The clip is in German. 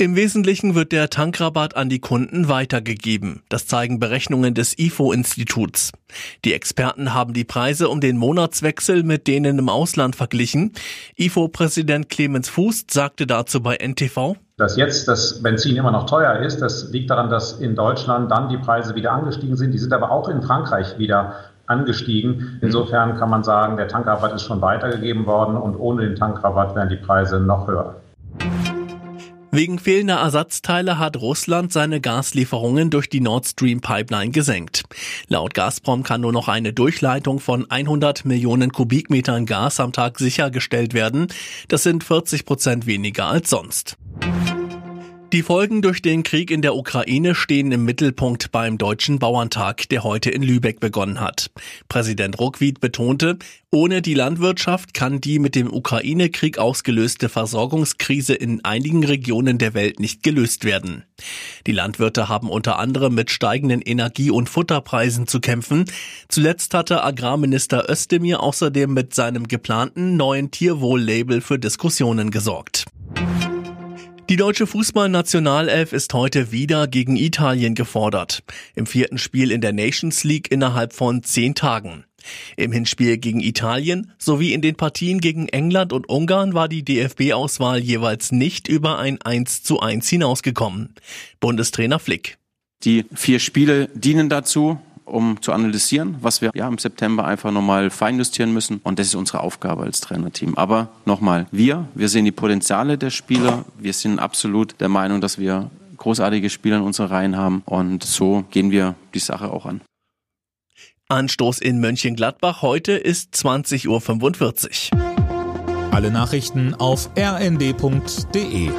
Im Wesentlichen wird der Tankrabatt an die Kunden weitergegeben. Das zeigen Berechnungen des IFO-Instituts. Die Experten haben die Preise um den Monatswechsel mit denen im Ausland verglichen. IFO-Präsident Clemens Fuß sagte dazu bei NTV. Dass jetzt das Benzin immer noch teuer ist, das liegt daran, dass in Deutschland dann die Preise wieder angestiegen sind. Die sind aber auch in Frankreich wieder angestiegen. Insofern kann man sagen, der Tankrabatt ist schon weitergegeben worden und ohne den Tankrabatt wären die Preise noch höher. Wegen fehlender Ersatzteile hat Russland seine Gaslieferungen durch die Nord Stream Pipeline gesenkt. Laut Gazprom kann nur noch eine Durchleitung von 100 Millionen Kubikmetern Gas am Tag sichergestellt werden. Das sind 40 Prozent weniger als sonst. Die Folgen durch den Krieg in der Ukraine stehen im Mittelpunkt beim Deutschen Bauerntag, der heute in Lübeck begonnen hat. Präsident Ruckwied betonte, ohne die Landwirtschaft kann die mit dem Ukraine-Krieg ausgelöste Versorgungskrise in einigen Regionen der Welt nicht gelöst werden. Die Landwirte haben unter anderem mit steigenden Energie- und Futterpreisen zu kämpfen. Zuletzt hatte Agrarminister Özdemir außerdem mit seinem geplanten neuen Tierwohl-Label für Diskussionen gesorgt. Die deutsche Fußballnationalelf ist heute wieder gegen Italien gefordert. Im vierten Spiel in der Nations League innerhalb von zehn Tagen. Im Hinspiel gegen Italien sowie in den Partien gegen England und Ungarn war die DFB-Auswahl jeweils nicht über ein 1 zu 1 hinausgekommen. Bundestrainer Flick. Die vier Spiele dienen dazu, um zu analysieren, was wir ja im September einfach nochmal feinjustieren müssen. Und das ist unsere Aufgabe als Trainerteam. Aber nochmal, wir, wir sehen die Potenziale der Spieler. Wir sind absolut der Meinung, dass wir großartige Spieler in unseren Reihen haben. Und so gehen wir die Sache auch an. Anstoß in Mönchengladbach heute ist 20.45 Uhr. Alle Nachrichten auf rnd.de